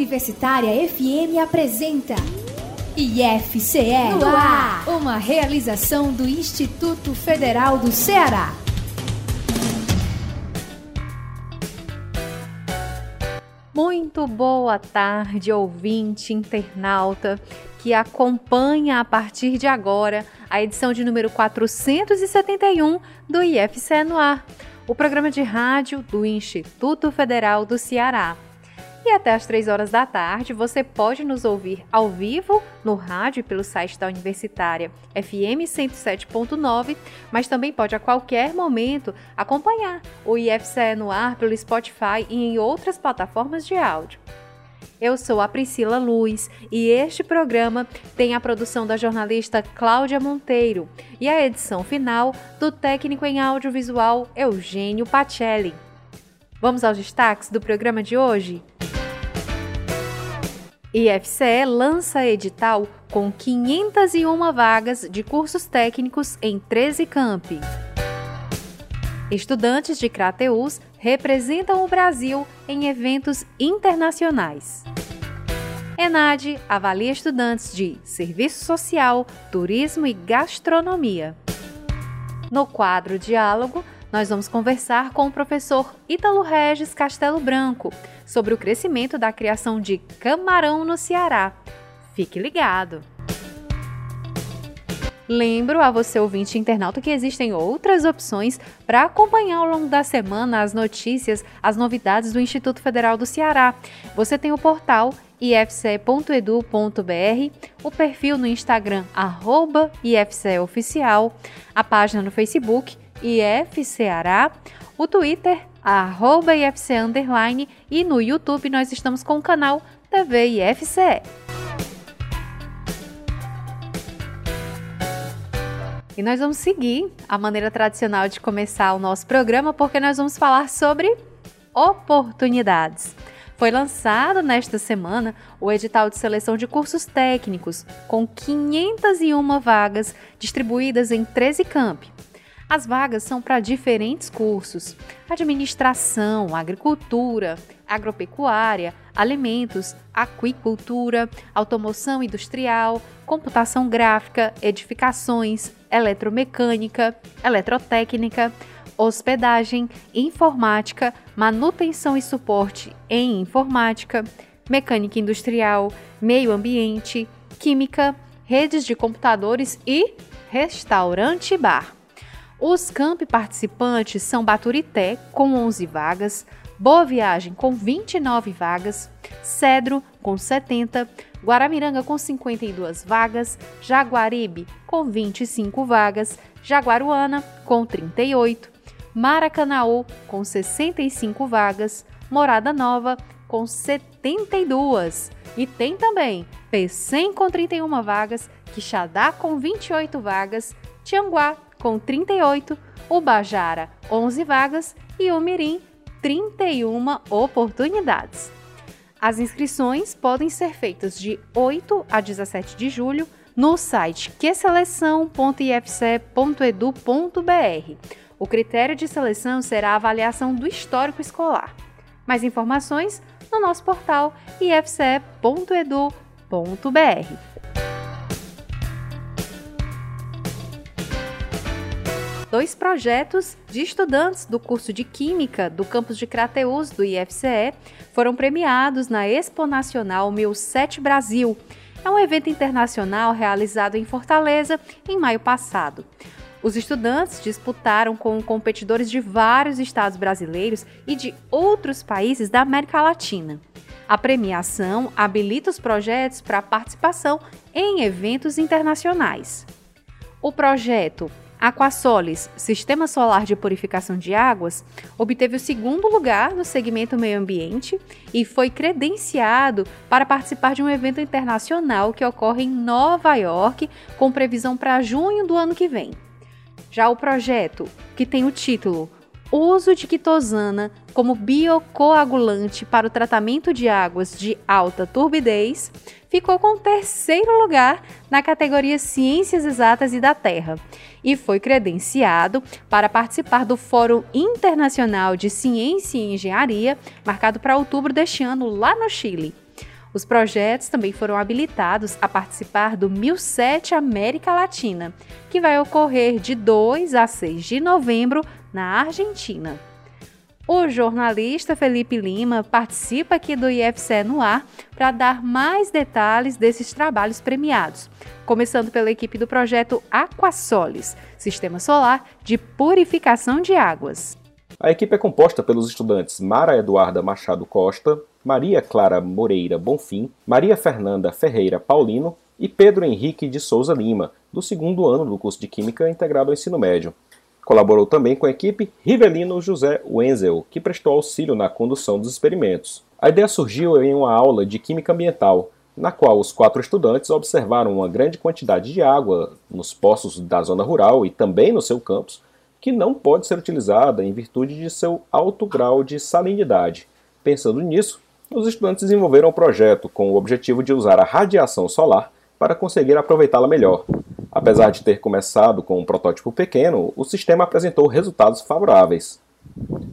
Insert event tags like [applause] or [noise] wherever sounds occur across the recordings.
Universitária FM apresenta IFCE no ar, uma realização do Instituto Federal do Ceará. Muito boa tarde, ouvinte, internauta que acompanha a partir de agora a edição de número 471 do IFCE no ar, o programa de rádio do Instituto Federal do Ceará. E até às 3 horas da tarde você pode nos ouvir ao vivo no rádio e pelo site da Universitária FM 107.9, mas também pode a qualquer momento acompanhar o IFCE no ar pelo Spotify e em outras plataformas de áudio. Eu sou a Priscila Luz e este programa tem a produção da jornalista Cláudia Monteiro e a edição final do técnico em audiovisual Eugênio Pacelli. Vamos aos destaques do programa de hoje? IFCE lança edital com 501 vagas de cursos técnicos em 13 campi. Estudantes de Crateus representam o Brasil em eventos internacionais. ENAD avalia estudantes de Serviço Social, Turismo e Gastronomia. No quadro Diálogo, nós vamos conversar com o professor Ítalo Regis Castelo Branco sobre o crescimento da criação de camarão no Ceará. Fique ligado! Lembro a você, ouvinte internauta, que existem outras opções para acompanhar ao longo da semana as notícias, as novidades do Instituto Federal do Ceará. Você tem o portal ifce.edu.br, o perfil no Instagram, arroba ifceoficial, a página no Facebook, IFCeará, o Twitter, arroba IFC Underline, e no YouTube nós estamos com o canal TV IFCE. E nós vamos seguir a maneira tradicional de começar o nosso programa, porque nós vamos falar sobre oportunidades. Foi lançado nesta semana o edital de seleção de cursos técnicos, com 501 vagas distribuídas em 13 campi. As vagas são para diferentes cursos: administração, agricultura, agropecuária, alimentos, aquicultura, automoção industrial, computação gráfica, edificações, eletromecânica, eletrotécnica, hospedagem, informática, manutenção e suporte em informática, mecânica industrial, meio ambiente, química, redes de computadores e restaurante bar. Os campi participantes são Baturité, com 11 vagas, Boa Viagem, com 29 vagas, Cedro, com 70, Guaramiranga, com 52 vagas, Jaguaribe, com 25 vagas, Jaguaruana, com 38, Maracanaú, com 65 vagas, Morada Nova, com 72. E tem também Pecém, com 31 vagas, Quixadá, com 28 vagas, Tianguá, com 38, Ubajara, 11 vagas e o Mirim, 31 oportunidades. As inscrições podem ser feitas de 8 a 17 de julho no site queseleção.ifce.edu.br. O critério de seleção será a avaliação do histórico escolar. Mais informações no nosso portal ifce.edu.br. dois projetos de estudantes do curso de Química do campus de Crateus do IFCE foram premiados na Expo Nacional 1007 Brasil. É um evento internacional realizado em Fortaleza em maio passado. Os estudantes disputaram com competidores de vários estados brasileiros e de outros países da América Latina. A premiação habilita os projetos para participação em eventos internacionais. O projeto Aquasolis, Sistema Solar de Purificação de Águas, obteve o segundo lugar no segmento meio ambiente e foi credenciado para participar de um evento internacional que ocorre em Nova York, com previsão para junho do ano que vem. Já o projeto, que tem o título uso de quitosana como biocoagulante para o tratamento de águas de alta turbidez, ficou com o terceiro lugar na categoria Ciências Exatas e da Terra e foi credenciado para participar do Fórum Internacional de Ciência e Engenharia, marcado para outubro deste ano lá no Chile. Os projetos também foram habilitados a participar do 1007 América Latina, que vai ocorrer de 2 a 6 de novembro na Argentina. O jornalista Felipe Lima participa aqui do IFCE no ar para dar mais detalhes desses trabalhos premiados, começando pela equipe do projeto Aquasolis, Sistema Solar de Purificação de Águas. A equipe é composta pelos estudantes Mara Eduarda Machado Costa, Maria Clara Moreira Bonfim, Maria Fernanda Ferreira Paulino e Pedro Henrique de Souza Lima, do segundo ano do curso de Química integrado ao ensino médio. Colaborou também com a equipe Rivelino José Wenzel, que prestou auxílio na condução dos experimentos. A ideia surgiu em uma aula de Química Ambiental, na qual os quatro estudantes observaram uma grande quantidade de água nos poços da zona rural e também no seu campus, que não pode ser utilizada em virtude de seu alto grau de salinidade. Pensando nisso, os estudantes desenvolveram um projeto com o objetivo de usar a radiação solar para conseguir aproveitá-la melhor. Apesar de ter começado com um protótipo pequeno, o sistema apresentou resultados favoráveis.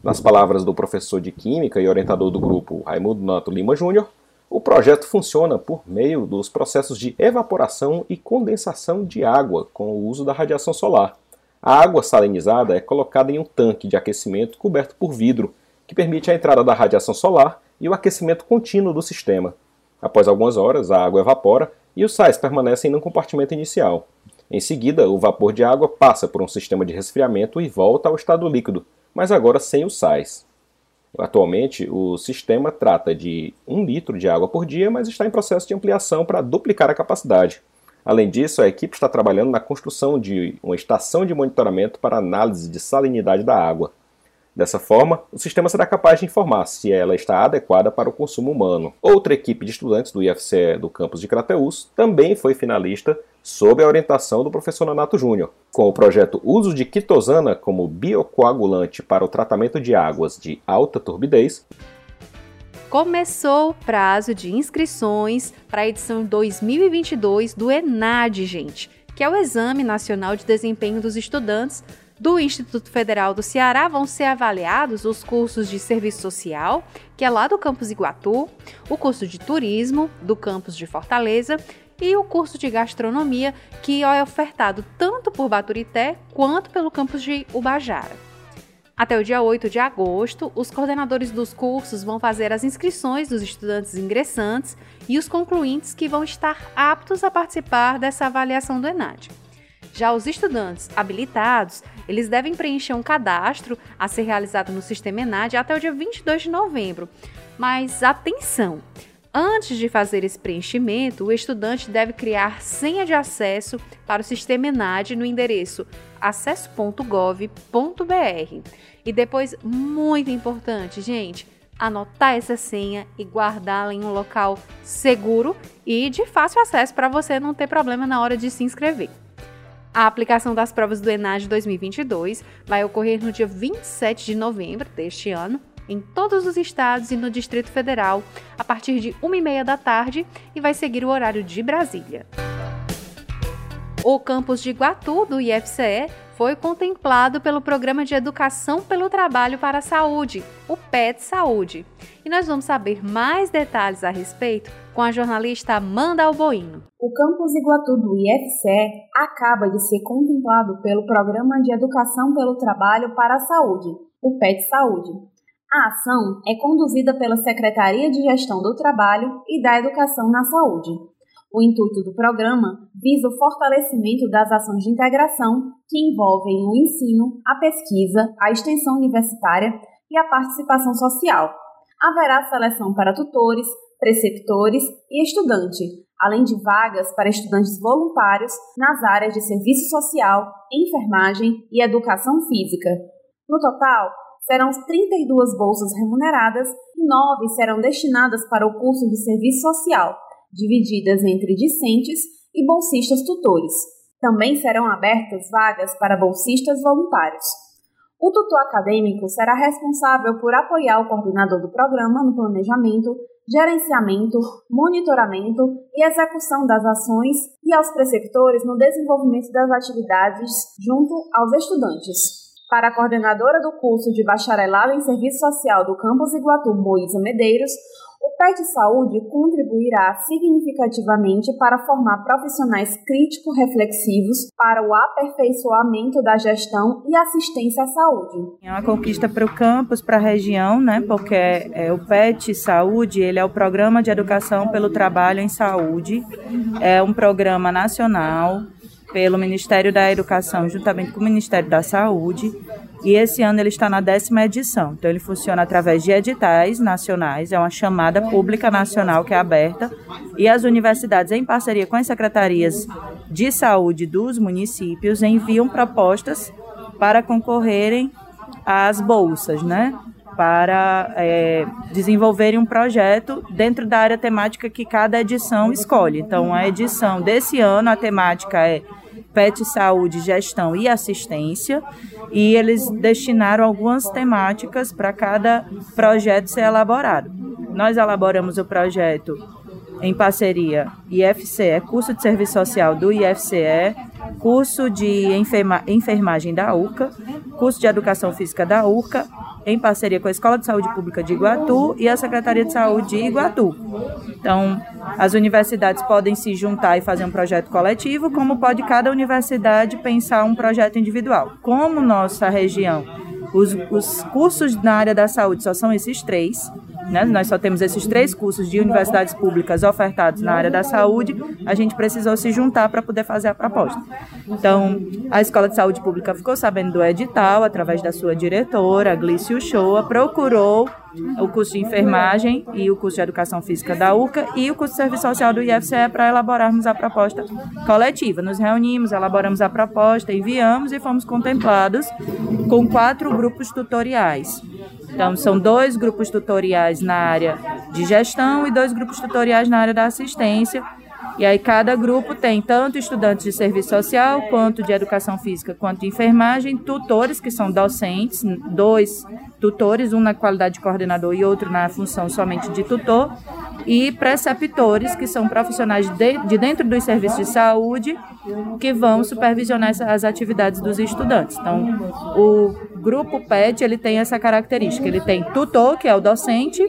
Nas palavras do professor de Química e orientador do grupo, Raimundo Nato Lima Júnior, o projeto funciona por meio dos processos de evaporação e condensação de água com o uso da radiação solar. A água salinizada é colocada em um tanque de aquecimento coberto por vidro, que permite a entrada da radiação solar e o aquecimento contínuo do sistema. Após algumas horas, a água evapora e os sais permanecem no compartimento inicial. Em seguida, o vapor de água passa por um sistema de resfriamento e volta ao estado líquido, mas agora sem os sais. Atualmente, o sistema trata de 1 litro de água por dia, mas está em processo de ampliação para duplicar a capacidade. Além disso, a equipe está trabalhando na construção de uma estação de monitoramento para análise de salinidade da água. Dessa forma, o sistema será capaz de informar se ela está adequada para o consumo humano. Outra equipe de estudantes do IFCE do campus de Crateús também foi finalista sob a orientação do professor Nonato Júnior, com o projeto Uso de Quitosana como biocoagulante para o tratamento de águas de alta turbidez. Começou o prazo de inscrições para a edição 2022 do ENAD, gente, que é o Exame Nacional de Desempenho dos Estudantes do Instituto Federal do Ceará vão ser avaliados os cursos de serviço social, que é lá do campus Iguatu, o curso de turismo do campus de Fortaleza e o curso de gastronomia, que é ofertado tanto por Baturité quanto pelo campus de Ubajara. Até o dia 8 de agosto, os coordenadores dos cursos vão fazer as inscrições dos estudantes ingressantes e os concluintes que vão estar aptos a participar dessa avaliação do ENAD. Já os estudantes habilitados, eles devem preencher um cadastro a ser realizado no Sistema ENAD até o dia 22 de novembro. Mas atenção! Antes de fazer esse preenchimento, o estudante deve criar senha de acesso para o Sistema ENAD no endereço acesso.gov.br. E depois, muito importante, gente, anotar essa senha e guardá-la em um local seguro e de fácil acesso para você não ter problema na hora de se inscrever. A aplicação das provas do ENAD 2022 vai ocorrer no dia 27 de novembro deste ano, em todos os estados e no Distrito Federal, a partir de 1h30 da tarde e vai seguir o horário de Brasília. O campus de Iguatu, do IFCE, foi contemplado pelo Programa de Educação pelo Trabalho para a Saúde, o PET Saúde. E nós vamos saber mais detalhes a respeito com a jornalista Amanda Alboino. O campus Iguatu do IFCE acaba de ser contemplado pelo Programa de Educação pelo Trabalho para a Saúde, o PET Saúde. A ação é conduzida pela Secretaria de Gestão do Trabalho e da Educação na Saúde o intuito do programa visa o fortalecimento das ações de integração que envolvem o ensino, a pesquisa, a extensão universitária e a participação social. Haverá seleção para tutores, preceptores e estudante, além de vagas para estudantes voluntários nas áreas de serviço social, enfermagem e educação física. No total, serão 32 bolsas remuneradas e 9 serão destinadas para o curso de serviço social, divididas entre discentes e bolsistas tutores. Também serão abertas vagas para bolsistas voluntários. O tutor acadêmico será responsável por apoiar o coordenador do programa no planejamento, gerenciamento, monitoramento e execução das ações e aos preceptores no desenvolvimento das atividades junto aos estudantes. Para a coordenadora do curso de bacharelado em Serviço Social do Campus Iguatu, Moísa Medeiros, o PET Saúde contribuirá significativamente para formar profissionais crítico-reflexivos para o aperfeiçoamento da gestão e assistência à saúde. É uma conquista para o campus, para a região, né? Porque é, o PET Saúde ele é o Programa de Educação pelo Trabalho em Saúde, é um programa nacional pelo Ministério da Educação, juntamente com o Ministério da Saúde, e esse ano ele está na décima edição. Então ele funciona através de editais nacionais, é uma chamada pública nacional que é aberta, e as universidades, em parceria com as secretarias de saúde dos municípios, enviam propostas para concorrerem às bolsas, né? Para é, desenvolverem um projeto dentro da área temática que cada edição escolhe. Então, a edição desse ano, a temática é PET Saúde, Gestão e Assistência, e eles destinaram algumas temáticas para cada projeto ser elaborado. Nós elaboramos o projeto em parceria IFCE, curso de serviço social do IFCE, curso de enferma, enfermagem da URCA, curso de educação física da URCA, em parceria com a Escola de Saúde Pública de Iguatu e a Secretaria de Saúde de Iguatu. Então, as universidades podem se juntar e fazer um projeto coletivo, como pode cada universidade pensar um projeto individual. Como nossa região, os, os cursos na área da saúde só são esses três, né? Nós só temos esses três cursos de universidades públicas ofertados na área da saúde, a gente precisou se juntar para poder fazer a proposta. Então, a Escola de Saúde Pública ficou sabendo do edital através da sua diretora, Glício Shoa, procurou o curso de enfermagem e o curso de educação física da URCA e o curso de serviço social do IFCE para elaborarmos a proposta coletiva. Nos reunimos, elaboramos a proposta, enviamos e fomos contemplados com quatro grupos tutoriais. Então, são dois grupos tutoriais na área de gestão e dois grupos tutoriais na área da assistência. E aí cada grupo tem tanto estudantes de serviço social, quanto de educação física, quanto de enfermagem, tutores que são docentes, dois tutores, um na qualidade de coordenador e outro na função somente de tutor, e preceptores, que são profissionais de, de dentro dos serviços de saúde, que vão supervisionar as atividades dos estudantes. Então, o grupo PET ele tem essa característica, ele tem tutor, que é o docente,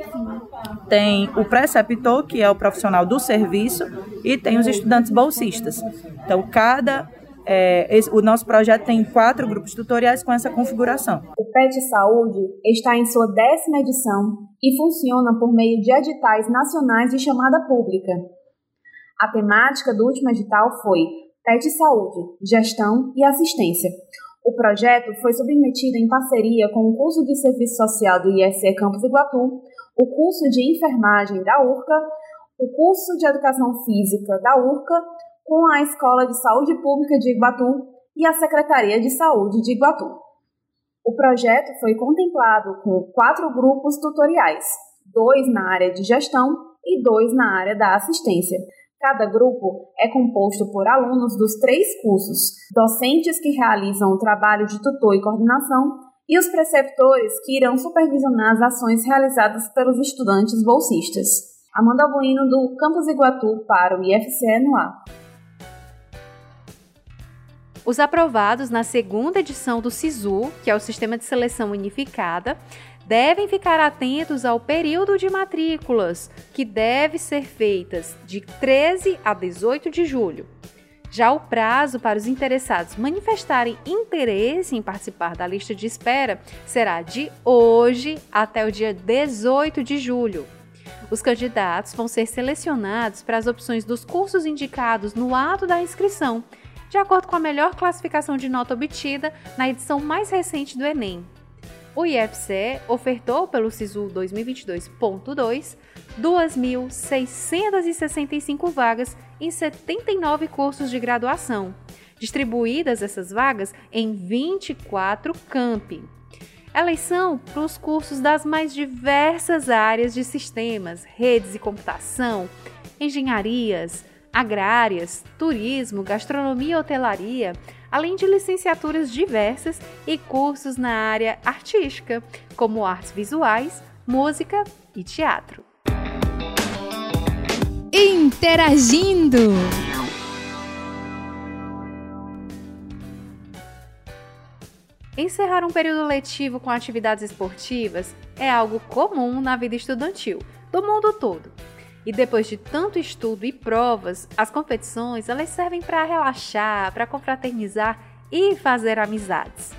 tem o preceptor, que é o profissional do serviço, e tem os estudantes bolsistas. Então, cada é, esse, o nosso projeto tem quatro grupos tutoriais com essa configuração. O PET Saúde está em sua décima edição e funciona por meio de editais nacionais de chamada pública. A temática do último edital foi PET Saúde, Gestão e Assistência. O projeto foi submetido em parceria com o curso de Serviço Social do IFC Campus Iguatu, o curso de Enfermagem da URCA, o curso de Educação Física da URCA com a Escola de Saúde Pública de Iguatu e a Secretaria de Saúde de Iguatu. O projeto foi contemplado com quatro grupos tutoriais, dois na área de gestão e dois na área da assistência. Cada grupo é composto por alunos dos três cursos, docentes que realizam o trabalho de tutor e coordenação e os preceptores que irão supervisionar as ações realizadas pelos estudantes bolsistas. Amanda Bueno, do Campus Iguatu, para o IFCE no ar. Os aprovados na segunda edição do SISU, que é o Sistema de Seleção Unificada, devem ficar atentos ao período de matrículas, que deve ser feitas de 13 a 18 de julho. Já o prazo para os interessados manifestarem interesse em participar da lista de espera será de hoje até o dia 18 de julho. Os candidatos vão ser selecionados para as opções dos cursos indicados no ato da inscrição de acordo com a melhor classificação de nota obtida na edição mais recente do Enem. O IFCE ofertou pelo SISU 2022.2 2.665 vagas em 79 cursos de graduação, distribuídas essas vagas em 24 campi. Eleição para os cursos das mais diversas áreas de sistemas, redes e computação, engenharias, agrárias, turismo, gastronomia e hotelaria, além de licenciaturas diversas e cursos na área artística, como artes visuais, música e teatro. Encerrar um período letivo com atividades esportivas é algo comum na vida estudantil do mundo todo. E depois de tanto estudo e provas, as competições elas servem para relaxar, para confraternizar e fazer amizades.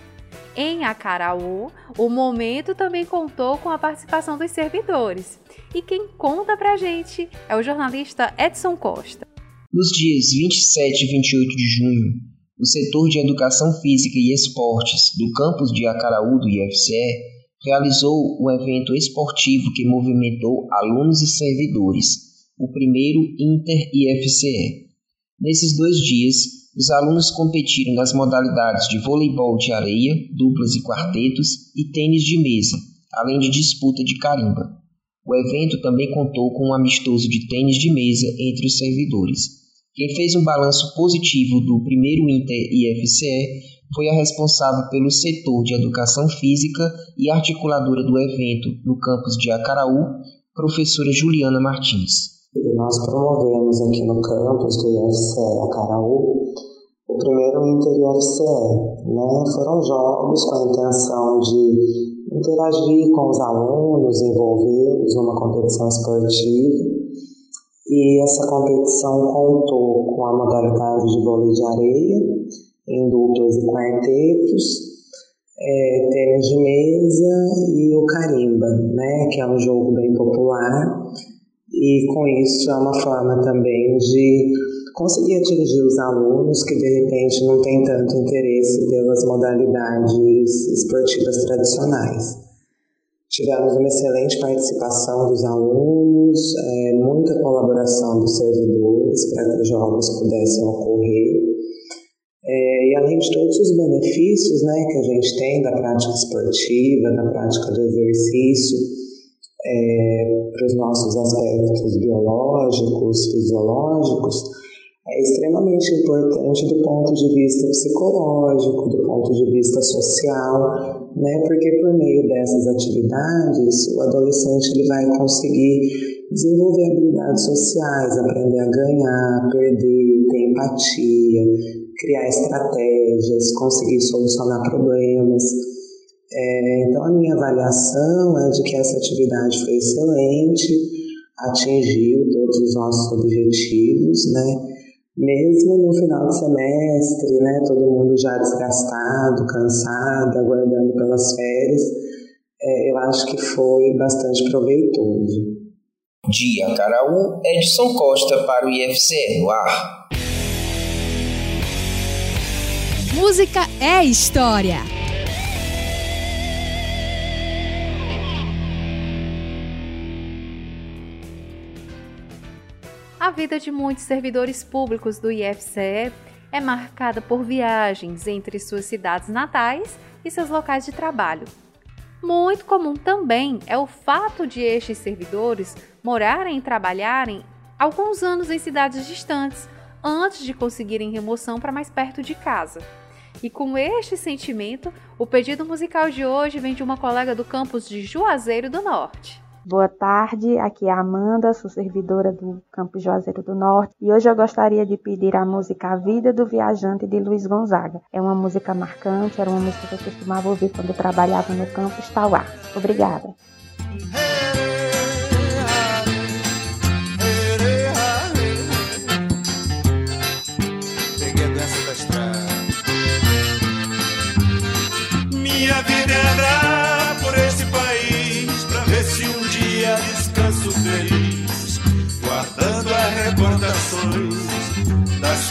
Em Acaraú, o momento também contou com a participação dos servidores. E quem conta pra gente é o jornalista Edson Costa. Nos dias 27 e 28 de junho, o setor de Educação Física e Esportes do campus de Acaraú do IFCE realizou um evento esportivo que movimentou alunos e servidores, o primeiro Inter-IFCE. Nesses dois dias, os alunos competiram nas modalidades de voleibol de areia, duplas e quartetos e tênis de mesa, além de disputa de carimba. O evento também contou com um amistoso de tênis de mesa entre os servidores. Quem fez um balanço positivo do primeiro Inter IFCE foi a responsável pelo setor de educação física e articuladora do evento no campus de Acaraú, professora Juliana Martins. Nós promovemos aqui no campus do IFCE Acaraú o primeiro Inter IFCE. Né? Foram jogos com a intenção de interagir com os alunos, envolvê-los numa competição esportiva. E essa competição contou com a modalidade de vôlei de areia, em duplas e quartetos, é, tênis de mesa e o carimba, né, que é um jogo bem popular e com isso é uma forma também de conseguir atingir os alunos que de repente não têm tanto interesse pelas modalidades esportivas tradicionais. Tivemos uma excelente participação dos alunos, é, muita colaboração dos servidores para que os jogos pudessem ocorrer. É, e além de todos os benefícios né, que a gente tem da prática esportiva, da prática do exercício, é, para os nossos aspectos biológicos, fisiológicos, é extremamente importante do ponto de vista psicológico, do ponto de vista social, né? Porque por meio dessas atividades, o adolescente ele vai conseguir desenvolver habilidades sociais, aprender a ganhar, perder, ter empatia, criar estratégias, conseguir solucionar problemas. É, então, a minha avaliação é de que essa atividade foi excelente, atingiu todos os nossos objetivos, né? Mesmo no final de semestre, né? Todo mundo já desgastado, cansado, aguardando pelas férias, é, eu acho que foi bastante proveitoso. Dia Caraú, Edson Costa para o IFCE no ar. Música é história. A vida de muitos servidores públicos do IFCE é marcada por viagens entre suas cidades natais e seus locais de trabalho. Muito comum também é o fato de estes servidores morarem e trabalharem alguns anos em cidades distantes antes de conseguirem remoção para mais perto de casa. E com este sentimento, o pedido musical de hoje vem de uma colega do campus de Juazeiro do Norte. Boa tarde, aqui é a Amanda, sou servidora do Campo Juazeiro do Norte e hoje eu gostaria de pedir a música A Vida do Viajante de Luiz Gonzaga. É uma música marcante, era uma música que eu costumava ouvir quando eu trabalhava no campus Tauá. Obrigada. Minha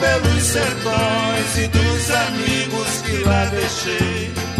Pelos sertões e dos amigos que lá deixei.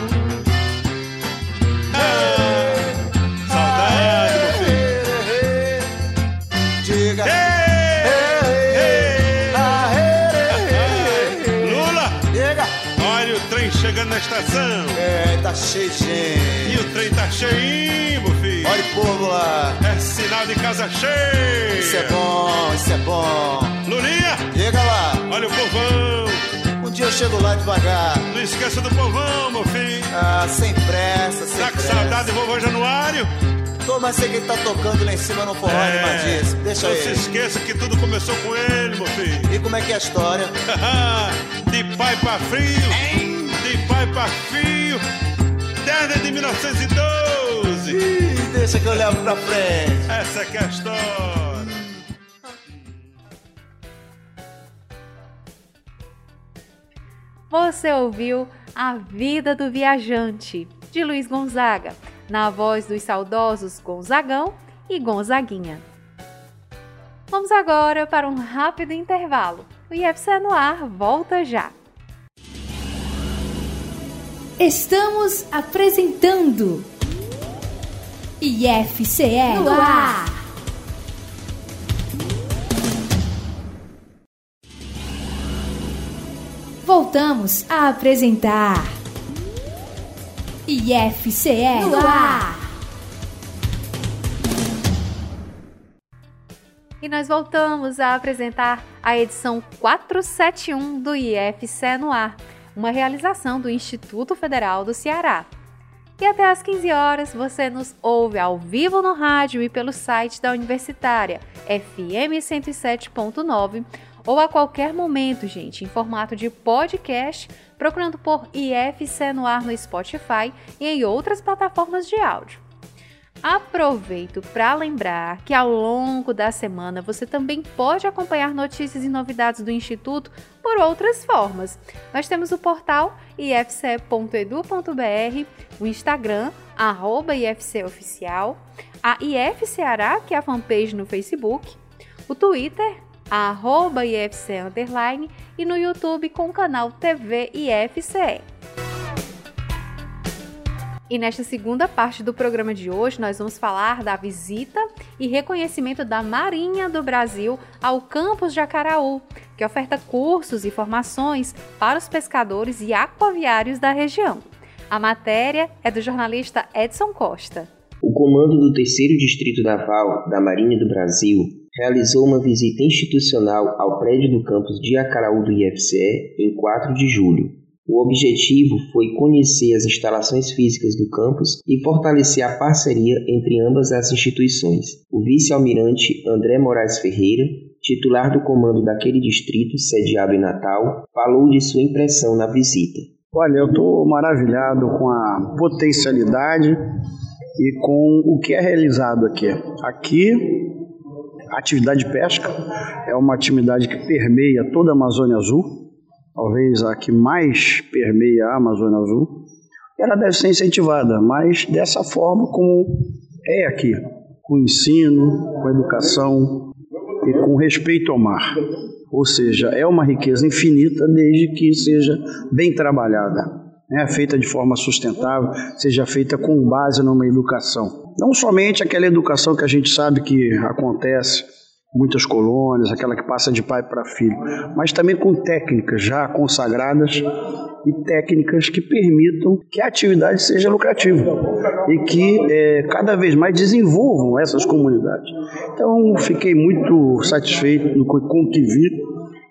Tá cheio gente. E o trem tá cheinho, meu filho. Olha o povo lá. É sinal de casa cheia. Isso é bom, isso é bom. Lulinha, Diga lá. olha o povão. Um dia eu chego lá devagar. Não esqueça do povão, meu filho. Ah, sem pressa, sem Tá com pressa. saudade do vovô Januário? Tô, mas sei que ele tá tocando lá em cima no forró É. animadíssimo. Deixa Não se ele. esqueça que tudo começou com ele, meu filho. E como é que é a história? [laughs] de pai pra frio, de pai pra fio, de 1912. Ih, deixa que eu levo pra frente. Essa é a história. Você ouviu A Vida do Viajante, de Luiz Gonzaga, na voz dos saudosos Gonzagão e Gonzaguinha. Vamos agora para um rápido intervalo. O IFC no ar volta já. Estamos apresentando IFCE no ar. Voltamos a apresentar IFCE no ar. E nós voltamos a apresentar a edição 471 do IFCE no ar, uma realização do Instituto Federal do Ceará. E até às 15 horas você nos ouve ao vivo no rádio e pelo site da Universitária, FM 107.9, ou a qualquer momento, gente, em formato de podcast, procurando por IFC no ar no Spotify e em outras plataformas de áudio. Aproveito para lembrar que ao longo da semana você também pode acompanhar notícias e novidades do Instituto por outras formas. Nós temos o portal ifce.edu.br, o Instagram, arroba IFCOficial, a IF Ceará, que é a fanpage no Facebook, o Twitter, arroba IFC Underline, e no YouTube com o canal TV IFCE. E nesta segunda parte do programa de hoje, nós vamos falar da visita e reconhecimento da Marinha do Brasil ao campus de Acaraú, que oferta cursos e formações para os pescadores e aquaviários da região. A matéria é do jornalista Edson Costa. O comando do Terceiro Distrito Naval da Marinha do Brasil realizou uma visita institucional ao prédio do campus de Acaraú do IFCE em 4 de julho. O objetivo foi conhecer as instalações físicas do campus e fortalecer a parceria entre ambas as instituições. O vice-almirante André Moraes Ferreira, titular do comando daquele distrito, sediado em Natal, falou de sua impressão na visita. Olha, eu estou maravilhado com a potencialidade e com o que é realizado aqui. Aqui, a atividade de pesca é uma atividade que permeia toda a Amazônia Azul, talvez a que mais permeia a Amazônia Azul. Ela deve ser incentivada, mas dessa forma como é aqui, com ensino, com educação, e com respeito ao mar. Ou seja, é uma riqueza infinita desde que seja bem trabalhada né, feita de forma sustentável, seja feita com base numa educação. Não somente aquela educação que a gente sabe que acontece muitas colônias, aquela que passa de pai para filho, mas também com técnicas já consagradas e técnicas que permitam que a atividade seja lucrativa e que é, cada vez mais desenvolvam essas comunidades. Então, fiquei muito satisfeito com o que vi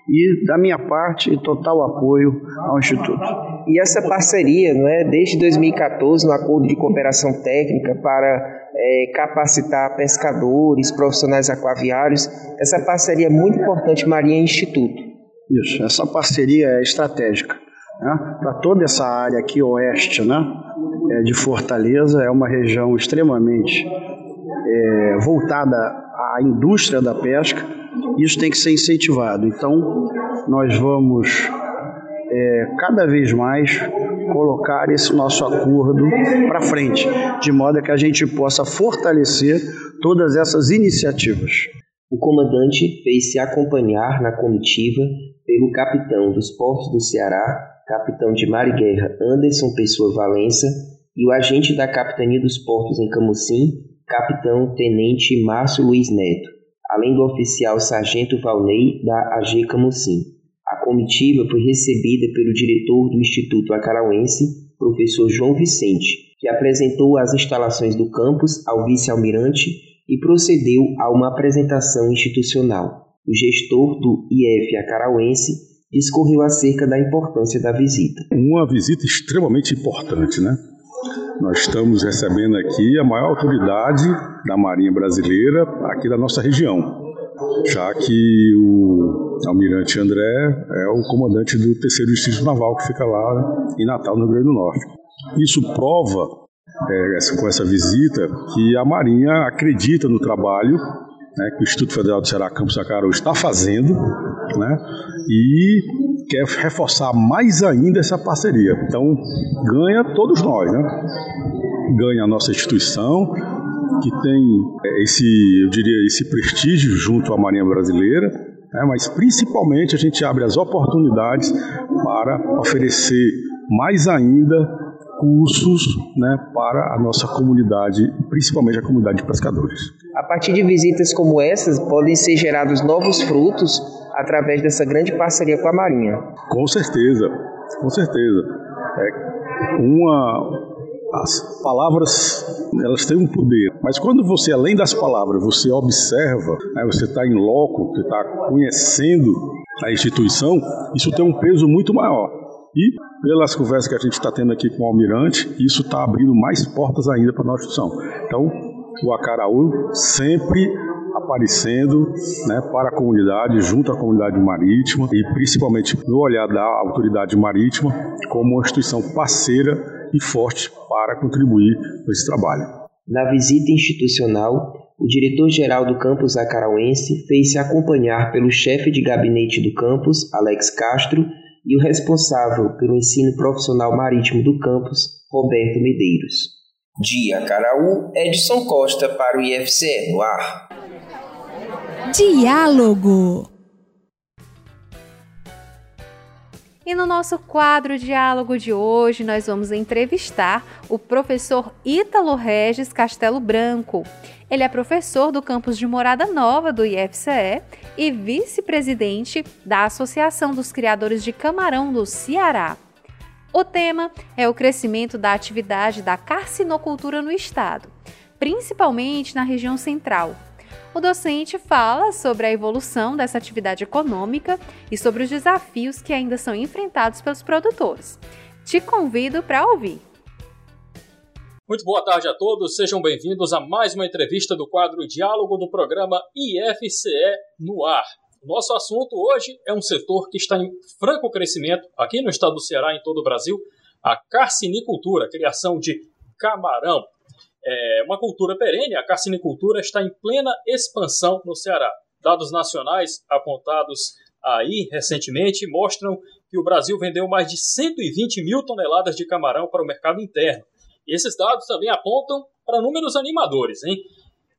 e, da minha parte, total apoio ao Instituto. E essa parceria, não é, desde 2014, no acordo de cooperação técnica para é, capacitar pescadores, profissionais aquaviários, essa parceria é muito importante, Marinha Instituto. Isso, essa parceria é estratégica. Né? Para toda essa área aqui oeste né? É, de Fortaleza, é uma região extremamente é, voltada à indústria da pesca, isso tem que ser incentivado. Então, nós vamos é, cada vez mais colocar esse nosso acordo para frente, de modo que a gente possa fortalecer todas essas iniciativas. O comandante fez se acompanhar na comitiva pelo capitão dos portos do Ceará, capitão de mar e guerra Anderson Pessoa Valença, e o agente da capitania dos portos em Camusim, capitão tenente Márcio Luiz Neto além do oficial Sargento Valnei da AG Camusim. A comitiva foi recebida pelo diretor do Instituto Acarauense, professor João Vicente, que apresentou as instalações do campus ao vice-almirante e procedeu a uma apresentação institucional. O gestor do IF Acarauense discorreu acerca da importância da visita. Uma visita extremamente importante, né? Nós estamos recebendo aqui a maior autoridade da Marinha Brasileira aqui da nossa região, já que o Almirante André é o comandante do terceiro distrito naval que fica lá em Natal, no Rio Grande do Norte. Isso prova, é, com essa visita, que a Marinha acredita no trabalho né, que o Instituto Federal do Ceará Campos Sacaru está fazendo né, e quer reforçar mais ainda essa parceria. Então, ganha todos nós, né? Ganha a nossa instituição, que tem é, esse, eu diria, esse prestígio junto à Marinha Brasileira, né, mas principalmente a gente abre as oportunidades para oferecer mais ainda cursos né, para a nossa comunidade, principalmente a comunidade de pescadores. A partir de visitas como essas, podem ser gerados novos frutos através dessa grande parceria com a Marinha. Com certeza, com certeza. É uma as palavras elas têm um poder, mas quando você além das palavras você observa, né, você está em loco, você está conhecendo a instituição, isso tem um peso muito maior. E pelas conversas que a gente está tendo aqui com o Almirante, isso está abrindo mais portas ainda para a nossa instituição. Então, o Acaraú sempre aparecendo né, para a comunidade, junto à comunidade marítima e principalmente no olhar da autoridade marítima como uma instituição parceira e forte para contribuir com esse trabalho. Na visita institucional, o diretor-geral do campus acarauense fez-se acompanhar pelo chefe de gabinete do campus, Alex Castro, e o responsável pelo ensino profissional marítimo do campus, Roberto Medeiros. De Acaraú, Edson Costa para o IFCE no ar. Diálogo. E no nosso quadro Diálogo de hoje, nós vamos entrevistar o professor Ítalo Regis Castelo Branco. Ele é professor do campus de Morada Nova do IFCE e vice-presidente da Associação dos Criadores de Camarão do Ceará. O tema é o crescimento da atividade da carcinocultura no estado, principalmente na região central. O docente fala sobre a evolução dessa atividade econômica e sobre os desafios que ainda são enfrentados pelos produtores. Te convido para ouvir. Muito boa tarde a todos, sejam bem-vindos a mais uma entrevista do quadro Diálogo do programa IFCE no ar. Nosso assunto hoje é um setor que está em franco crescimento aqui no estado do Ceará e em todo o Brasil, a carcinicultura, criação de camarão. É uma cultura perene, a carcinicultura está em plena expansão no Ceará. Dados nacionais apontados aí recentemente mostram que o Brasil vendeu mais de 120 mil toneladas de camarão para o mercado interno esses dados também apontam para números animadores, hein?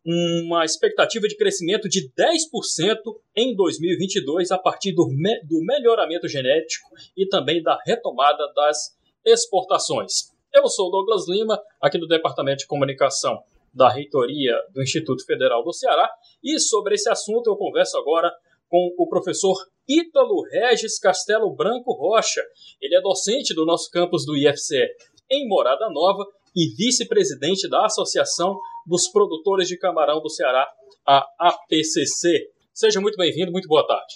uma expectativa de crescimento de 10% em 2022 a partir do, me do melhoramento genético e também da retomada das exportações. Eu sou Douglas Lima, aqui do Departamento de Comunicação da Reitoria do Instituto Federal do Ceará, e sobre esse assunto eu converso agora com o professor Ítalo Regis Castelo Branco Rocha. Ele é docente do nosso campus do IFCE em Morada Nova e vice-presidente da Associação dos Produtores de Camarão do Ceará, a APCC. Seja muito bem-vindo, muito boa tarde.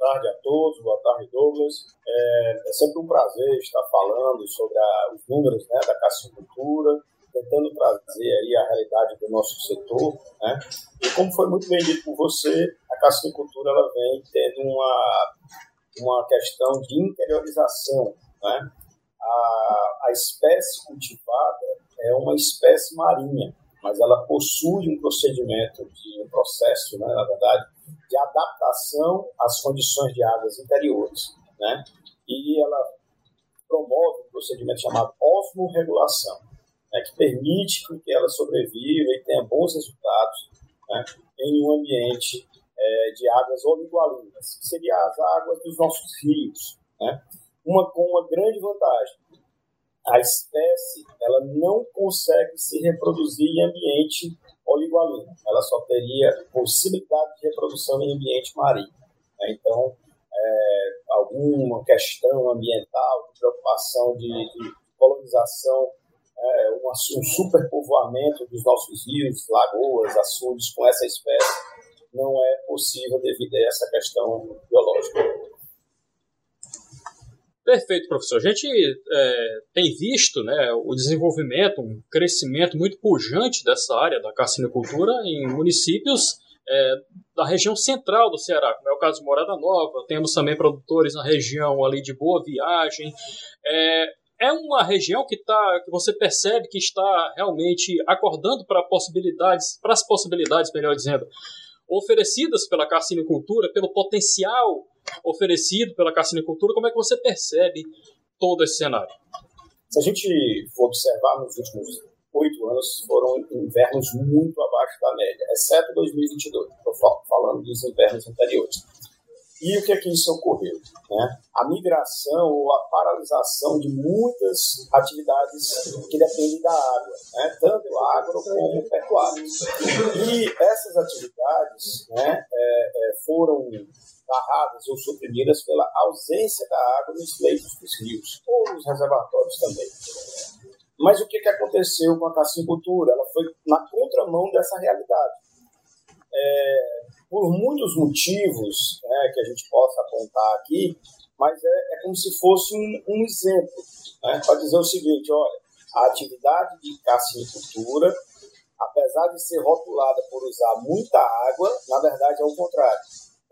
Tarde a todos, boa tarde, Douglas. É, é sempre um prazer estar falando sobre a, os números né, da cacicultura, tentando trazer aí a realidade do nosso setor. Né? E como foi muito bem dito por você, a cacicultura ela vem tendo uma, uma questão de interiorização. Né? A, a espécie cultivada é uma espécie marinha, mas ela possui um procedimento, de, um processo, né, na verdade, de adaptação às condições de águas interiores. Né? E ela promove um procedimento chamado osmorregulação, né, que permite que ela sobreviva e tenha bons resultados né, em um ambiente é, de águas oligoalinas, que seriam as águas dos nossos rios. Né? Uma com uma grande vantagem, a espécie ela não consegue se reproduzir em ambiente oligoalino. Ela só teria possibilidade de reprodução em ambiente marinho. Né? Então, é, alguma questão ambiental, preocupação de, de colonização, é, um, um superpovoamento dos nossos rios, lagoas, açudes com essa espécie não é possível devido a essa questão biológica. Perfeito, professor. A gente é, tem visto né, o desenvolvimento, um crescimento muito pujante dessa área da carcinicultura em municípios é, da região central do Ceará, como é o caso de Morada Nova. Temos também produtores na região ali de Boa Viagem. É, é uma região que, tá, que você percebe que está realmente acordando para possibilidades, para as possibilidades, melhor dizendo, oferecidas pela carcinicultura, pelo potencial oferecido pela carcinicultura, como é que você percebe todo esse cenário? Se a gente for observar nos últimos oito anos, foram invernos muito abaixo da média, exceto 2022, estou falando dos invernos anteriores. E o que é que isso ocorreu? Né? A migração ou a paralisação de muitas atividades que dependem da água, né? tanto agro como pecuária. E essas atividades né, é, é, foram barradas ou suprimidas pela ausência da água nos leitos dos rios, ou nos reservatórios também. Mas o que, aconteceu com a cacicultura? Ela foi na contramão dessa realidade. É, por muitos motivos né, que a gente possa apontar aqui, mas é, é como se fosse um, um exemplo né, para dizer o seguinte: olha, a atividade de cacicultura, apesar de ser rotulada por usar muita água, na verdade é o contrário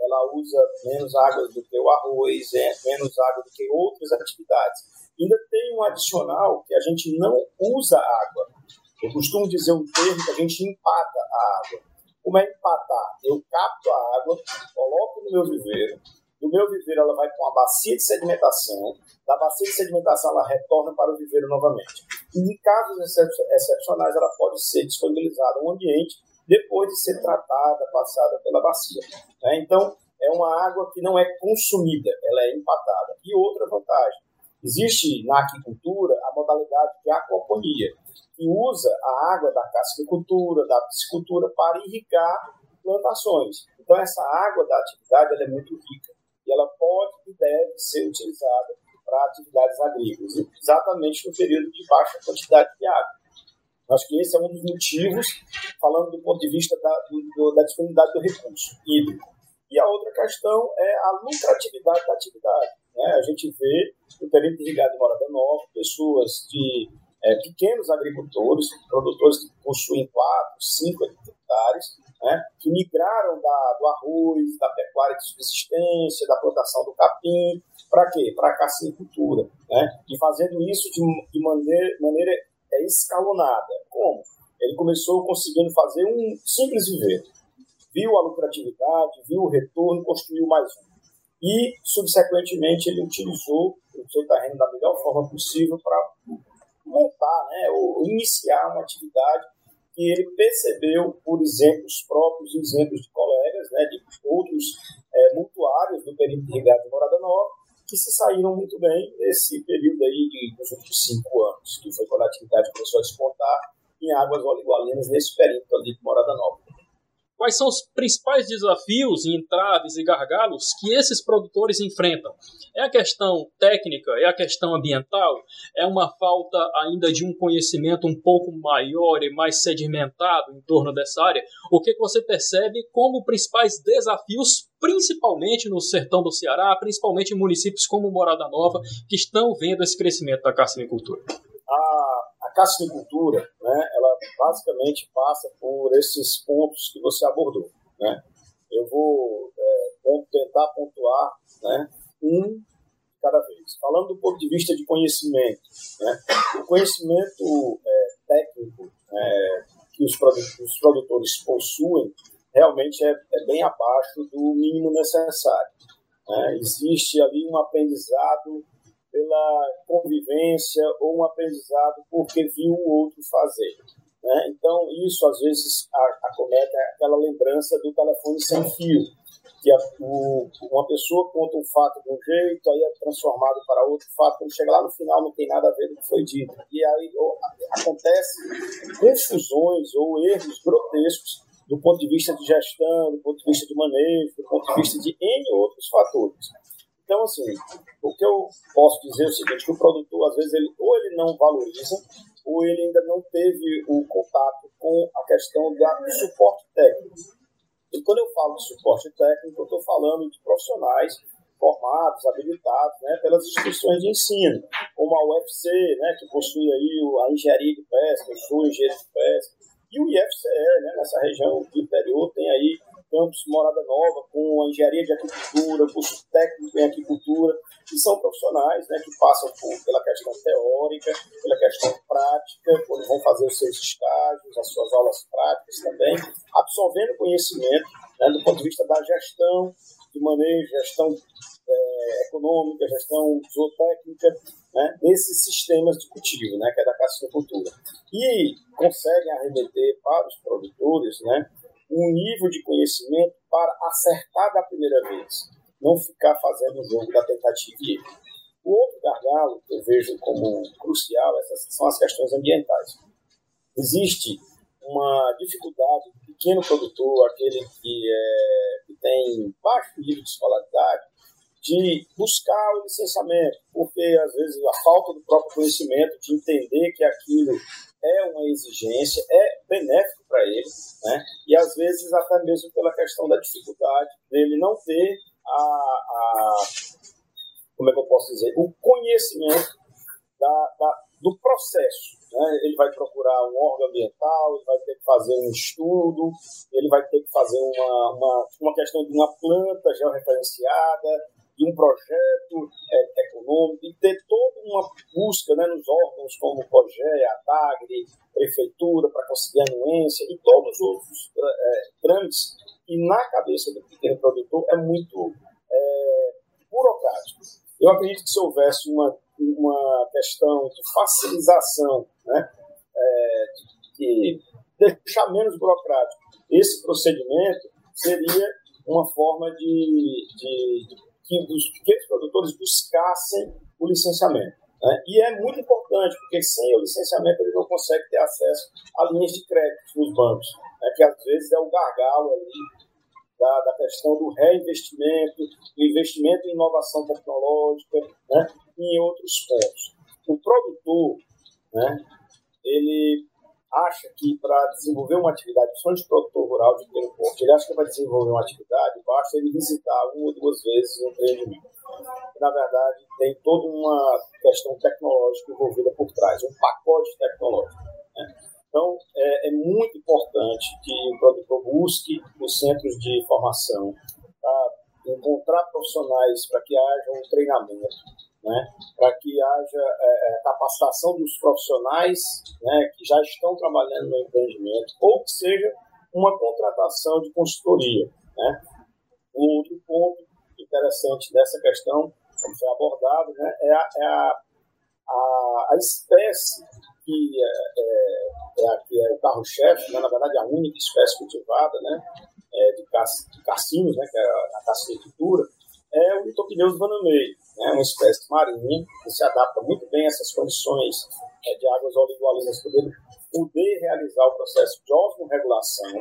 ela usa menos água do que o arroz, é, menos água do que outras atividades. Ainda tem um adicional que a gente não usa água. Eu costumo dizer um termo que a gente empata a água. Como é empatar? Eu capto a água, coloco no meu viveiro, do meu viveiro ela vai para uma bacia de sedimentação, da bacia de sedimentação ela retorna para o viveiro novamente. E em casos excepcionais ela pode ser disponibilizada um ambiente depois de ser tratada, passada pela bacia. Né? Então, é uma água que não é consumida, ela é empatada. E outra vantagem, existe na aquicultura a modalidade de aquaponia, que usa a água da casquicultura, da piscicultura para irrigar plantações. Então, essa água da atividade é muito rica e ela pode e deve ser utilizada para atividades agrícolas, exatamente no período de baixa quantidade de água. Acho que esse é um dos motivos, falando do ponto de vista da, do, da disponibilidade do recurso hídrico. E a outra questão é a lucratividade da atividade. Né? A gente vê no perímetro irrigado de Morada Nova pessoas de é, pequenos agricultores, produtores que possuem 4, 5 hectares, né, que migraram da, do arroz, da pecuária de subsistência, da plantação do capim, para quê? Para a caçicultura. Né? E fazendo isso de, de maneira, maneira é escalonada. Como? Ele começou conseguindo fazer um simples viver. Viu a lucratividade, viu o retorno, construiu mais um. E, subsequentemente, ele utilizou o seu terreno da melhor forma possível para montar, né, ou iniciar uma atividade que ele percebeu, por exemplos próprios, exemplos de colegas, né, de outros é, mutuários do período irrigado de Morada Nova, que se saíram muito bem nesse período aí de, dos últimos cinco anos, que foi quando a atividade começou a despontar em águas oligualinas nesse período ali de Morada Nova. Quais são os principais desafios, entraves e gargalos que esses produtores enfrentam? É a questão técnica? É a questão ambiental? É uma falta ainda de um conhecimento um pouco maior e mais sedimentado em torno dessa área? O que você percebe como principais desafios, principalmente no sertão do Ceará, principalmente em municípios como Morada Nova, que estão vendo esse crescimento da carcinicultura? A, a carcinicultura, né, ela basicamente passa por esses pontos que você abordou. Né? Eu vou é, tentar pontuar né, um cada vez. Falando do ponto de vista de conhecimento, né, o conhecimento é, técnico é, que os, produtores possuem realmente é, é, bem abaixo do mínimo necessário. Né? Existe ali um aprendizado pela convivência ou um aprendizado porque viu o outro fazer. Né? Então, isso às vezes acomete aquela lembrança do telefone sem fio, que a, o, uma pessoa conta um fato de um jeito, aí é transformado para outro fato, quando chega lá no final não tem nada a ver com o que foi dito. E aí ou, acontece confusões ou erros grotescos do ponto de vista de gestão, do ponto de vista de manejo, do ponto de vista de N outros fatores. Então, assim, o que eu posso dizer é o seguinte, que o produtor, às vezes, ele, ou ele não valoriza, ou ele ainda não teve o contato com a questão do suporte técnico. E quando eu falo de suporte técnico, eu estou falando de profissionais formados, habilitados né, pelas instituições de ensino, como a UFC, né, que possui aí a engenharia de pesca, eu sou engenheiro de pesca, e o IFCE, né, nessa região do interior, tem aí campus Morada Nova, com a engenharia de agricultura, curso técnico em agricultura, que são profissionais né, que passam por, pela questão teórica, pela questão prática, quando vão fazer os seus estágios, as suas aulas práticas também, absorvendo conhecimento né, do ponto de vista da gestão, de manejo, gestão é, econômica, gestão zootécnica, né, nesses sistemas de cultivo, né, que é da caçicultura. E conseguem arremeter para os produtores né, um nível de conhecimento para acertar da primeira vez, não ficar fazendo o jogo da tentativa e. O outro gargalo que eu vejo como crucial essas são as questões ambientais. Existe uma dificuldade do pequeno produtor, aquele que, é, que tem baixo nível de escolaridade, de buscar o licenciamento, porque às vezes a falta do próprio conhecimento, de entender que aquilo é uma exigência, é benéfico para ele, né? e às vezes até mesmo pela questão da dificuldade dele não ter a, a como é que eu posso dizer, o conhecimento da, da, do processo. Né? Ele vai procurar um órgão ambiental, ele vai ter que fazer um estudo, ele vai ter que fazer uma, uma, uma questão de uma planta georreferenciada, de um projeto é, econômico, e ter toda uma busca né, nos órgãos como o COGE, a TAGRE, Prefeitura, para conseguir anuência e todos os outros é, trâmites, e na cabeça do pequeno produtor é muito é, burocrático. Eu acredito que se houvesse uma, uma questão de facilitação, né, é, de deixar menos burocrático esse procedimento, seria uma forma de, de, de que os pequenos produtores buscassem o licenciamento. Né? E é muito importante, porque sem o licenciamento ele não consegue ter acesso a linhas de crédito nos bancos, né? que às vezes é o gargalo ali da, da questão do reinvestimento, do investimento em inovação tecnológica né? e em outros pontos. O produtor, né? ele acha que para desenvolver uma atividade, principalmente o produtor rural de pequeno porte, ele acha que para desenvolver uma atividade, basta ele visitar uma ou duas vezes o empreendimento. Na verdade, tem toda uma questão tecnológica envolvida por trás, um pacote tecnológico. Né? Então, é, é, muito importante que o produtor busque os centros de formação para encontrar profissionais para que haja um treinamento né, para que haja é, é, capacitação dos profissionais né, que já estão trabalhando no empreendimento, ou que seja uma contratação de consultoria. Né. O outro ponto interessante dessa questão, como foi abordado, né, é, a, é a, a, a espécie que é, é, é, é o carro-chefe, né, na verdade a única espécie cultivada, né, é, de, de cassinos, né, que é a cassinicultura, é o Litopneus vanamei, né, uma espécie marinha que se adapta muito bem a essas condições é, de águas oligoalinas, poder, poder realizar o processo de osmorregulação,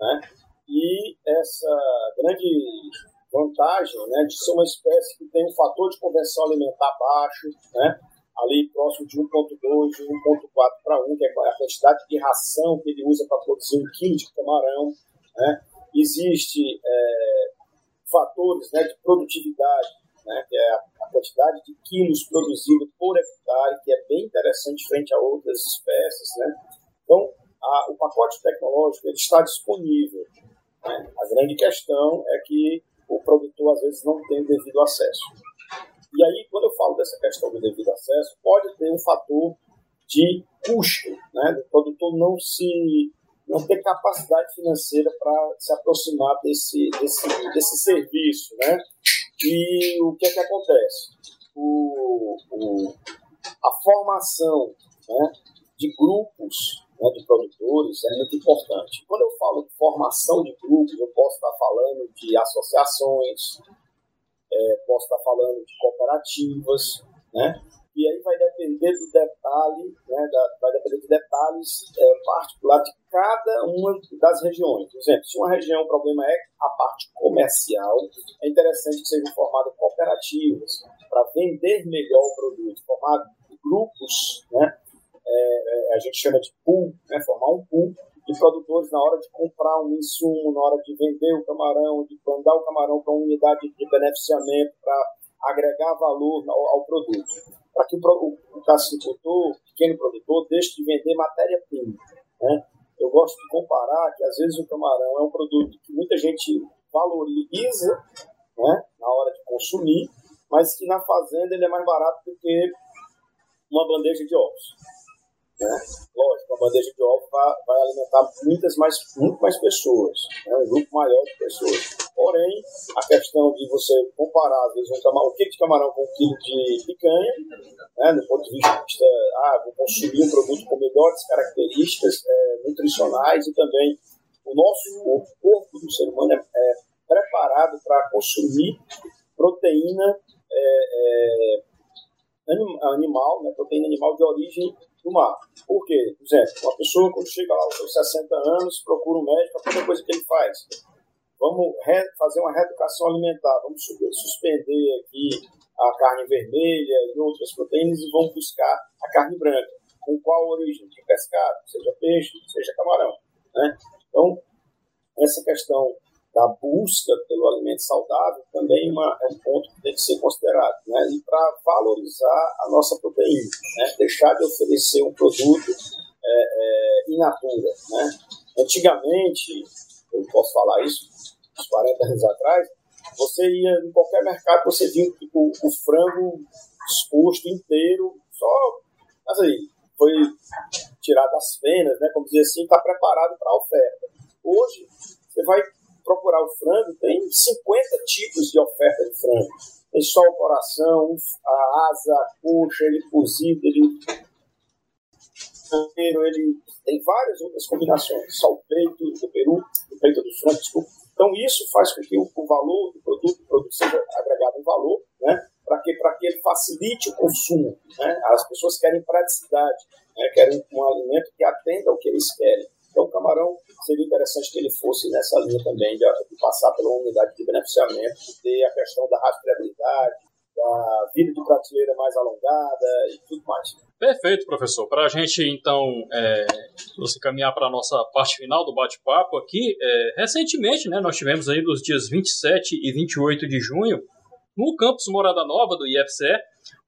né, e essa grande vantagem né, de ser uma espécie que tem um fator de conversão alimentar baixo, né, ali próximo de 1,2, de 1,4 para 1, que é a quantidade de ração que ele usa para produzir um quilo de camarão. Né? Existe é, fatores né, de produtividade, né, que é a quantidade de quilos produzido por hectare, que é bem interessante frente a outras espécies. Né? Então, a, o pacote tecnológico está disponível. Né? A grande questão é que o produtor, às vezes, não tem o devido acesso. E aí, quando eu falo dessa questão do devido acesso, pode ter um fator de custo, né? Do produtor não se não ter capacidade financeira para se aproximar desse, desse, desse serviço, né? E o que é que acontece? O, o, a formação né, de grupos né, de produtores é muito importante. Quando eu falo de formação de grupos, eu posso estar falando de associações, é, posso estar falando de cooperativas, né? E aí vai depender do detalhe, né, da, vai depender de detalhes é, particulares de cada uma das regiões. Por exemplo, se uma região o problema é a parte comercial, é interessante que sejam formadas cooperativas para vender melhor o produto, formar grupos, né, é, é, a gente chama de pool, né, formar um pool de produtores na hora de comprar um insumo, na hora de vender o camarão, de mandar o camarão para uma unidade de beneficiamento, para agregar valor ao, ao produto. Para que o, o, o cacicultor, o pequeno produtor, deixe de vender matéria-prima. Né? Eu gosto de comparar que, às vezes, o camarão é um produto que muita gente valoriza né, na hora de consumir, mas que na fazenda ele é mais barato do que uma bandeja de ovos. Né? Lógico, a bandeja de ovos vai, vai, alimentar muitas mais, muito mais pessoas, né? um grupo maior de pessoas. Porém, a questão de você comparar, às vezes, um, camarão, um quilo de camarão com um quilo de picanha, né? do ponto de vista, ah, vou consumir um produto com melhores características é, nutricionais e também o nosso o corpo do ser humano é, é preparado para consumir proteína é, é animal, né? proteína animal de origem do mar. Por quê? Por exemplo, uma pessoa quando chega lá aos seus 60 anos, procura um médico, a primeira coisa que ele faz, vamos fazer uma reeducação alimentar, vamos suspender aqui a carne vermelha e outras proteínas e vamos buscar a carne branca. Com qual origem? De pescado, seja peixe, seja camarão. Né? Então, essa questão da busca pelo alimento saudável também é uma, é um ponto que tem que ser considerado. Né? E para valorizar a nossa proteína, né? deixar de oferecer um produto é, é, in natura. Né? Antigamente, eu posso falar isso, uns 40 anos atrás, você ia em qualquer mercado, você via o, o frango exposto inteiro, só, aí, foi tirado das penas, né, como dizer assim, está preparado para a oferta. Hoje, você vai procurar o frango, tem 50 tipos de oferta de frango. Tem só o coração, a asa, a coxa, ele cozido, ele ele tem várias outras combinações, só o peito do peru, o peito do frango, desculpa. Então isso faz com que o, o valor do produto, o produto seja agregado um valor, né, para que, que ele facilite o consumo. Né? As pessoas querem praticidade, né? querem um alimento que atenda ao que eles querem. Então, o camarão seria interessante que ele fosse nessa linha também, de, de passar pela unidade de beneficiamento, de ter a questão da rastreabilidade, da vida de prateleira mais alongada e tudo mais. Perfeito, professor. Para a gente, então, é, você caminhar para a nossa parte final do bate-papo aqui, é, recentemente, né, nós tivemos aí nos dias 27 e 28 de junho, no campus Morada Nova do IFCE,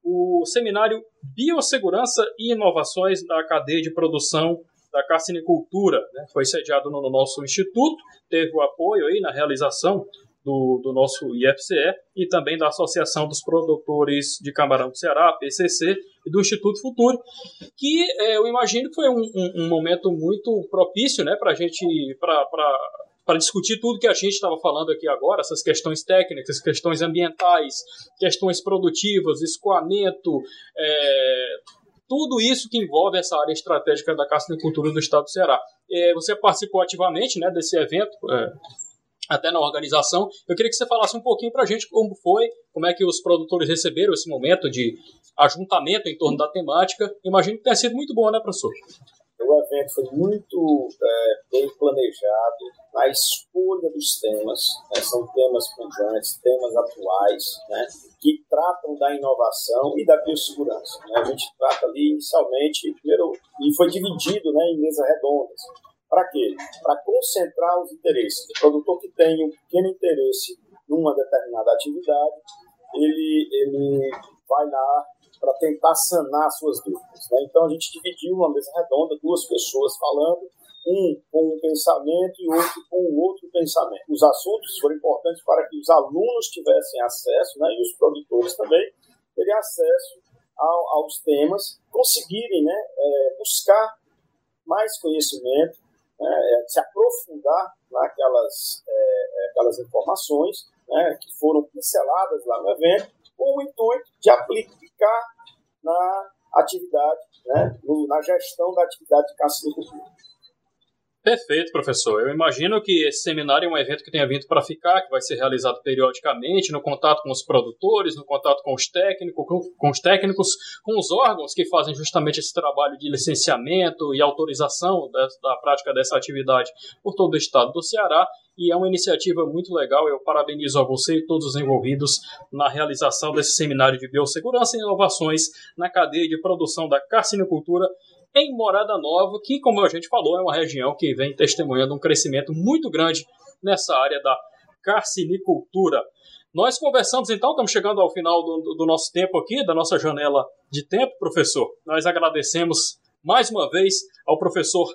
o seminário Biossegurança e Inovações da Cadeia de Produção da carcinicultura, né? foi sediado no, nosso instituto, teve o apoio aí na realização do, do, nosso IFCE e também da Associação dos Produtores de Camarão do Ceará, PCC, e do Instituto Futuro, que é, eu imagino que foi um, um, um momento muito propício né, para a gente, para discutir tudo que a gente estava falando aqui agora, essas questões técnicas, questões ambientais, questões produtivas, escoamento, é, tudo isso que envolve essa área estratégica da carcinicultura do estado do Ceará. É, você participou ativamente né, desse evento, é, até na organização. Eu queria que você falasse um pouquinho para a gente como foi, como é que os produtores receberam esse momento de ajuntamento em torno da temática. Imagino que tenha sido muito bom, né, professor? O evento foi muito é, bem planejado na escolha dos temas. Né? São temas pujantes, temas atuais, né? que tratam da inovação e da biossegurança. Né? A gente trata ali inicialmente, primeiro, e foi dividido né, em mesas redondas. Para quê? Para concentrar os interesses. O produtor que tem um pequeno interesse numa determinada atividade, ele, ele vai lá para tentar sanar suas dúvidas. Né? Então a gente dividiu uma mesa redonda, duas pessoas falando, um com um pensamento e outro com outro pensamento. Os assuntos foram importantes para que os alunos tivessem acesso, né, e os produtores também, terem acesso ao, aos temas, conseguirem né, é, buscar mais conhecimento, né, é, se aprofundar naquelas é, aquelas informações né, que foram pinceladas lá no evento, com o intuito de aplicar na atividade, né, na gestão da atividade de caçicultura. Perfeito, professor. Eu imagino que esse seminário é um evento que tenha vindo para ficar, que vai ser realizado periodicamente, no contato com os produtores, no contato com os técnicos, com, os técnicos, com os órgãos que fazem justamente esse trabalho de licenciamento e autorização da, da prática dessa atividade por todo o estado do Ceará. E é uma iniciativa muito legal. Eu parabenizo a você e todos os envolvidos na realização desse seminário de biossegurança e inovações na cadeia de produção da carcinicultura em Morada Nova, que, como a gente falou, é uma região que vem testemunhando um crescimento muito grande nessa área da carcinicultura. Nós conversamos então, estamos chegando ao final do, do, nosso tempo aqui, da nossa janela de tempo, professor. Nós agradecemos mais uma vez ao professor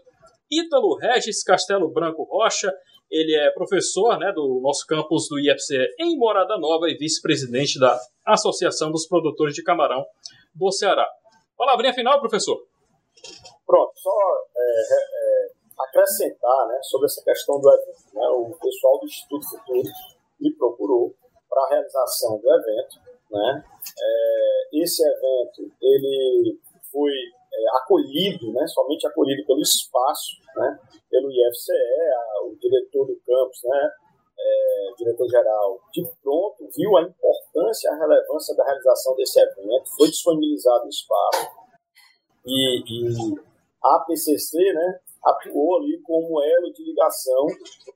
Ítalo Regis Castelo Branco Rocha. Ele é professor né, do nosso campus do IFCE em Morada Nova e vice-presidente da Associação dos Produtores de Camarão do Ceará. Palavrinha final, professor. Pronto, só é, é, acrescentar né, sobre essa questão do evento. Né, o pessoal do Instituto Futuro me procurou para a realização do evento. Né, é, esse evento ele foi é, acolhido, né, somente acolhido pelo espaço, né, pelo IFCE, a, o diretor do campus, né, é, diretor-geral, de pronto viu a importância a relevância da realização desse evento, foi disponibilizado o espaço, e, e a PCC né, atuou ali como elo de ligação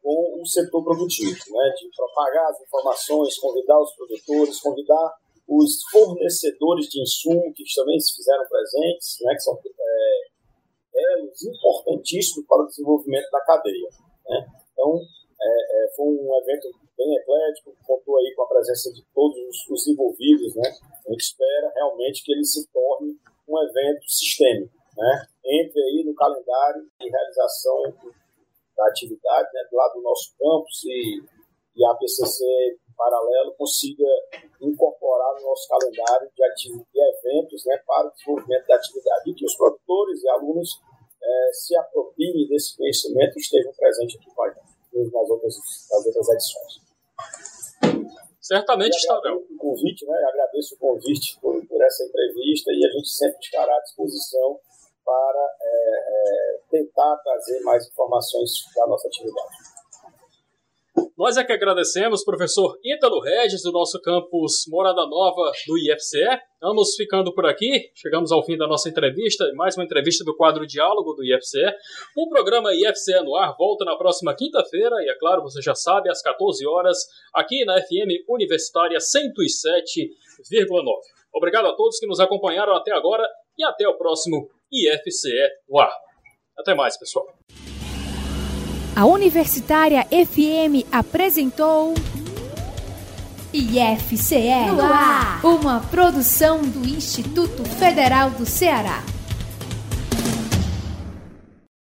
com o setor produtivo, né, de propagar as informações, convidar os produtores, convidar os fornecedores de insumo que também se fizeram presentes, né, que são é, elos importantíssimos para o desenvolvimento da cadeia. Né. Então, é, é, foi um evento bem eclético, contou aí com a presença de todos os, os envolvidos, né? A gente espera realmente que ele se torne um evento sistêmico, né? Entre aí no calendário de realização da atividade, né, do lado do nosso campus e, e a PCC em paralelo consiga incorporar no nosso calendário de, de eventos né, para o desenvolvimento da atividade e que os produtores e alunos é, se apropriem desse conhecimento e estejam presentes aqui com a gente nas outras, nas outras edições. Certamente estarão. O convite, né? Agradeço o convite por, por, essa entrevista e a gente sempre estará à disposição para é, é, tentar trazer mais informações da nossa atividade. Nós é que agradecemos, professor Ítalo Regis, do nosso campus Morada Nova do IFCE. Vamos ficando por aqui, chegamos ao fim da nossa entrevista, mais uma entrevista do quadro Diálogo do IFCE. O programa IFCE no ar volta na próxima quinta-feira, e é claro, você já sabe, às 14 horas, aqui na FM Universitária 107,9. Obrigado a todos que nos acompanharam até agora e até o próximo IFCE no ar. Até mais, pessoal. A Universitária FM apresentou IFCE, uma produção do Instituto Federal do Ceará.